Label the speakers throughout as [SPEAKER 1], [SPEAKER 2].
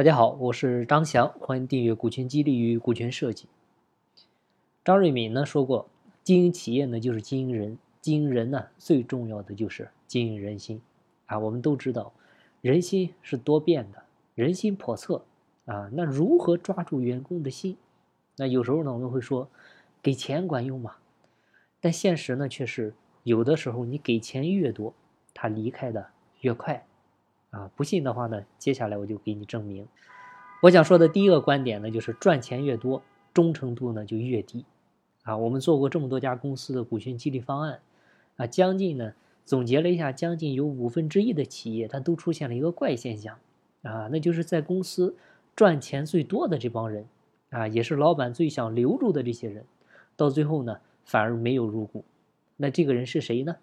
[SPEAKER 1] 大家好，我是张翔，欢迎订阅《股权激励与股权设计》。张瑞敏呢说过，经营企业呢就是经营人，经营人呢最重要的就是经营人心啊。我们都知道，人心是多变的，人心叵测啊。那如何抓住员工的心？那有时候呢我们会说，给钱管用吗？但现实呢却是，有的时候你给钱越多，他离开的越快。啊，不信的话呢，接下来我就给你证明。我想说的第一个观点呢，就是赚钱越多，忠诚度呢就越低。啊，我们做过这么多家公司的股权激励方案，啊，将近呢总结了一下，将近有五分之一的企业，它都出现了一个怪现象。啊，那就是在公司赚钱最多的这帮人，啊，也是老板最想留住的这些人，到最后呢反而没有入股。那这个人是谁呢？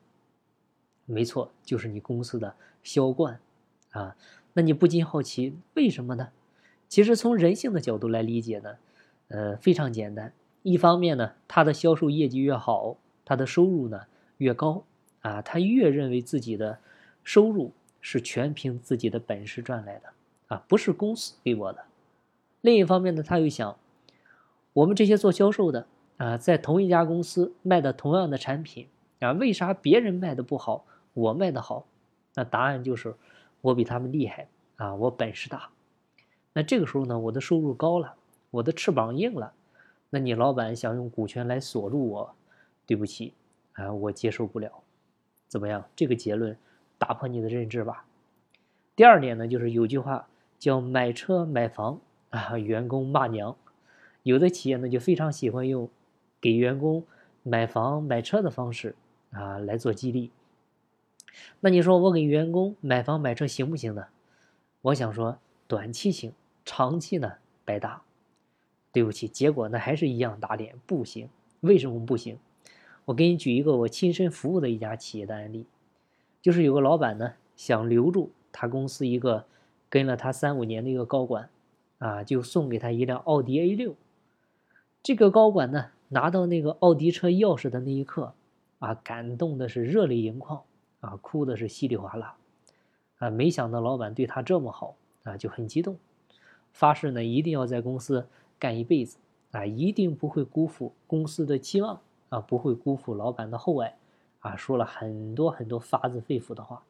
[SPEAKER 1] 没错，就是你公司的销冠。啊，那你不禁好奇，为什么呢？其实从人性的角度来理解呢，呃，非常简单。一方面呢，他的销售业绩越好，他的收入呢越高，啊，他越认为自己的收入是全凭自己的本事赚来的，啊，不是公司给我的。另一方面呢，他又想，我们这些做销售的啊，在同一家公司卖的同样的产品啊，为啥别人卖的不好，我卖的好？那答案就是。我比他们厉害啊！我本事大，那这个时候呢，我的收入高了，我的翅膀硬了，那你老板想用股权来锁住我，对不起啊，我接受不了。怎么样？这个结论打破你的认知吧。第二点呢，就是有句话叫“买车买房啊，员工骂娘”，有的企业呢就非常喜欢用给员工买房买车的方式啊来做激励。那你说我给员工买房买车行不行呢？我想说短期行，长期呢白搭。对不起，结果呢还是一样打脸，不行。为什么不行？我给你举一个我亲身服务的一家企业的案例，就是有个老板呢想留住他公司一个跟了他三五年的一个高管，啊，就送给他一辆奥迪 A 六。这个高管呢拿到那个奥迪车钥匙的那一刻，啊，感动的是热泪盈眶。啊，哭的是稀里哗啦，啊，没想到老板对他这么好，啊，就很激动，发誓呢一定要在公司干一辈子，啊，一定不会辜负公司的期望，啊，不会辜负老板的厚爱，啊，说了很多很多发自肺腑的话，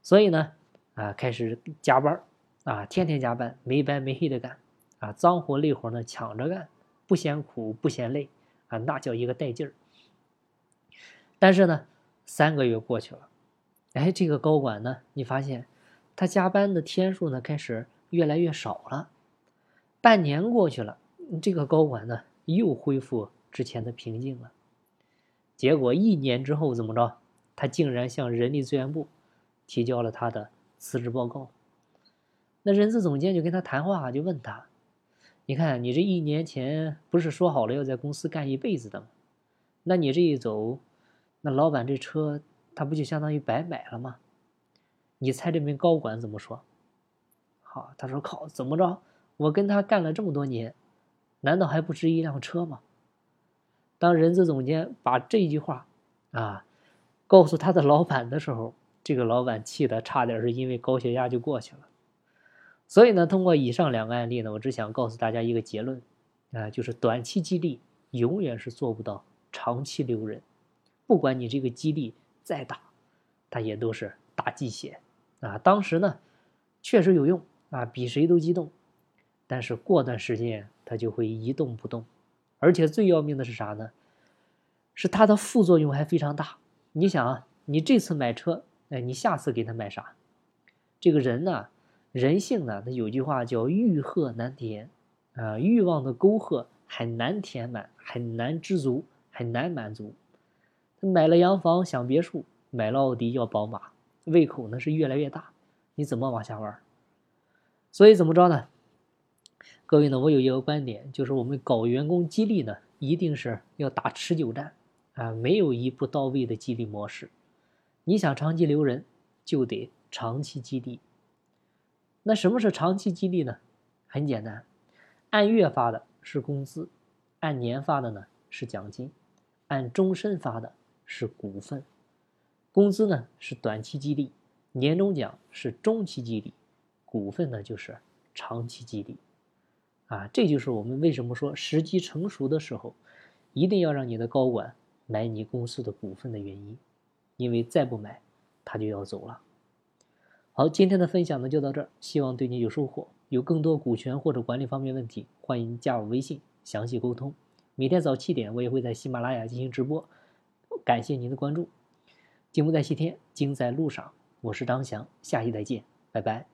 [SPEAKER 1] 所以呢，啊，开始加班，啊，天天加班，没白没黑的干，啊，脏活累活呢抢着干，不嫌苦不嫌累，啊，那叫一个带劲儿，但是呢。三个月过去了，哎，这个高管呢，你发现他加班的天数呢开始越来越少了。半年过去了，这个高管呢又恢复之前的平静了。结果一年之后怎么着？他竟然向人力资源部提交了他的辞职报告。那人资总监就跟他谈话，就问他：“你看，你这一年前不是说好了要在公司干一辈子的吗？那你这一走？”那老板这车，他不就相当于白买了吗？你猜这名高管怎么说？好，他说：“靠，怎么着？我跟他干了这么多年，难道还不值一辆车吗？”当人资总监把这句话啊告诉他的老板的时候，这个老板气得差点是因为高血压就过去了。所以呢，通过以上两个案例呢，我只想告诉大家一个结论啊，就是短期激励永远是做不到长期留人。不管你这个激励再大，它也都是打鸡血啊！当时呢，确实有用啊，比谁都激动。但是过段时间它就会一动不动，而且最要命的是啥呢？是它的副作用还非常大。你想啊，你这次买车，哎，你下次给他买啥？这个人呢，人性呢，他有句话叫“欲壑难填”，啊，欲望的沟壑很难填满，很难知足，很难满足。买了洋房想别墅，买了奥迪要宝马，胃口呢是越来越大，你怎么往下玩？所以怎么着呢？各位呢，我有一个观点，就是我们搞员工激励呢，一定是要打持久战啊，没有一步到位的激励模式。你想长期留人，就得长期激励。那什么是长期激励呢？很简单，按月发的是工资，按年发的呢是奖金，按终身发的。是股份，工资呢是短期激励，年终奖是中期激励，股份呢就是长期激励。啊，这就是我们为什么说时机成熟的时候，一定要让你的高管买你公司的股份的原因，因为再不买，他就要走了。好，今天的分享呢就到这儿，希望对你有收获。有更多股权或者管理方面问题，欢迎加我微信详细沟通。每天早七点，我也会在喜马拉雅进行直播。感谢您的关注，金不在西天，精在路上。我是张翔，下期再见，拜拜。